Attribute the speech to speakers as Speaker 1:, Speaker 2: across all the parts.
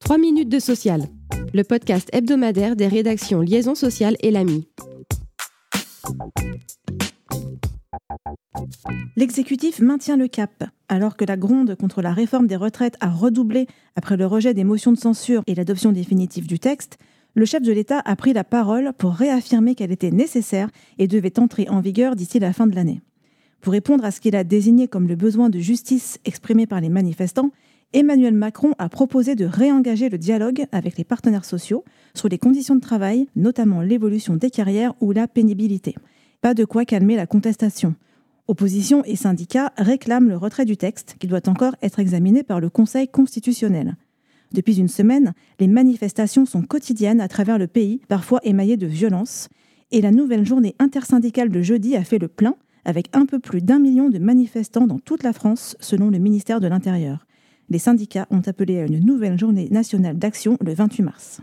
Speaker 1: 3 minutes de social, le podcast hebdomadaire des rédactions Liaison sociale et l'AMI.
Speaker 2: L'exécutif maintient le cap. Alors que la gronde contre la réforme des retraites a redoublé après le rejet des motions de censure et l'adoption définitive du texte, le chef de l'État a pris la parole pour réaffirmer qu'elle était nécessaire et devait entrer en vigueur d'ici la fin de l'année. Pour répondre à ce qu'il a désigné comme le besoin de justice exprimé par les manifestants, Emmanuel Macron a proposé de réengager le dialogue avec les partenaires sociaux sur les conditions de travail, notamment l'évolution des carrières ou la pénibilité. Pas de quoi calmer la contestation. Opposition et syndicats réclament le retrait du texte qui doit encore être examiné par le Conseil constitutionnel. Depuis une semaine, les manifestations sont quotidiennes à travers le pays, parfois émaillées de violence, et la nouvelle journée intersyndicale de jeudi a fait le plein avec un peu plus d'un million de manifestants dans toute la France, selon le ministère de l'Intérieur. Les syndicats ont appelé à une nouvelle journée nationale d'action le 28 mars.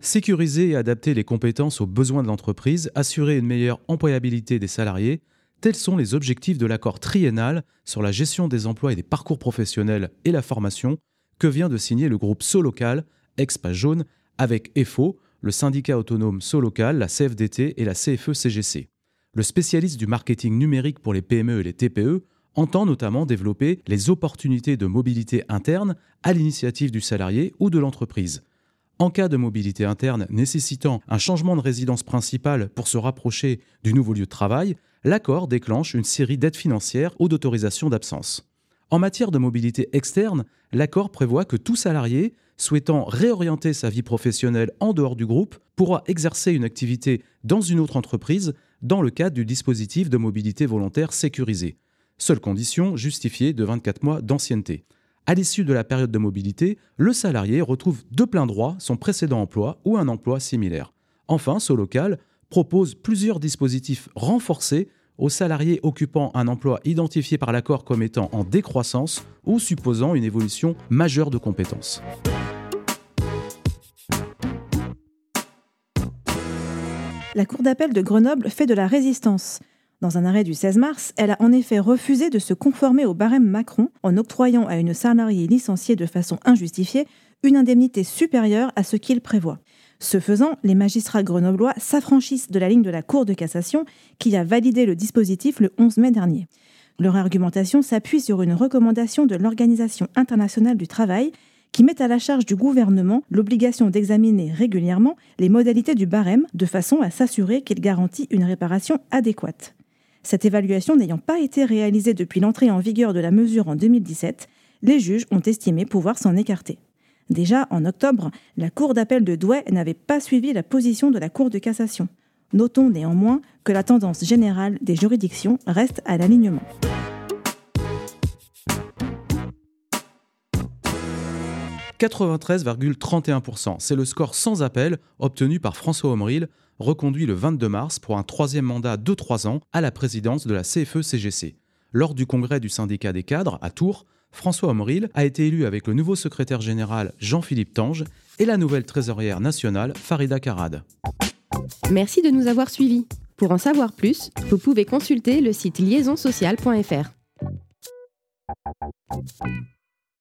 Speaker 3: Sécuriser et adapter les compétences aux besoins de l'entreprise, assurer une meilleure employabilité des salariés, tels sont les objectifs de l'accord triennal sur la gestion des emplois et des parcours professionnels et la formation que vient de signer le groupe Solocal, ex-Page Jaune, avec EFO, le syndicat autonome Solocal, la CFDT et la CFE-CGC le spécialiste du marketing numérique pour les PME et les TPE entend notamment développer les opportunités de mobilité interne à l'initiative du salarié ou de l'entreprise. En cas de mobilité interne nécessitant un changement de résidence principale pour se rapprocher du nouveau lieu de travail, l'accord déclenche une série d'aides financières ou d'autorisations d'absence. En matière de mobilité externe, l'accord prévoit que tout salarié souhaitant réorienter sa vie professionnelle en dehors du groupe pourra exercer une activité dans une autre entreprise dans le cadre du dispositif de mobilité volontaire sécurisé. Seule condition justifiée de 24 mois d'ancienneté. À l'issue de la période de mobilité, le salarié retrouve de plein droit son précédent emploi ou un emploi similaire. Enfin, ce local propose plusieurs dispositifs renforcés aux salariés occupant un emploi identifié par l'accord comme étant en décroissance ou supposant une évolution majeure de compétences.
Speaker 2: La Cour d'appel de Grenoble fait de la résistance. Dans un arrêt du 16 mars, elle a en effet refusé de se conformer au barème Macron en octroyant à une salariée licenciée de façon injustifiée une indemnité supérieure à ce qu'il prévoit. Ce faisant, les magistrats grenoblois s'affranchissent de la ligne de la Cour de cassation qui a validé le dispositif le 11 mai dernier. Leur argumentation s'appuie sur une recommandation de l'Organisation internationale du travail qui met à la charge du gouvernement l'obligation d'examiner régulièrement les modalités du barème de façon à s'assurer qu'il garantit une réparation adéquate. Cette évaluation n'ayant pas été réalisée depuis l'entrée en vigueur de la mesure en 2017, les juges ont estimé pouvoir s'en écarter. Déjà, en octobre, la Cour d'appel de Douai n'avait pas suivi la position de la Cour de cassation. Notons néanmoins que la tendance générale des juridictions reste à l'alignement.
Speaker 3: 93,31%. C'est le score sans appel obtenu par François Omril, reconduit le 22 mars pour un troisième mandat de trois ans à la présidence de la CFE-CGC. Lors du congrès du syndicat des cadres à Tours, François Omril a été élu avec le nouveau secrétaire général Jean-Philippe Tange et la nouvelle trésorière nationale Farida Karad.
Speaker 1: Merci de nous avoir suivis. Pour en savoir plus, vous pouvez consulter le site liaisonsocial.fr.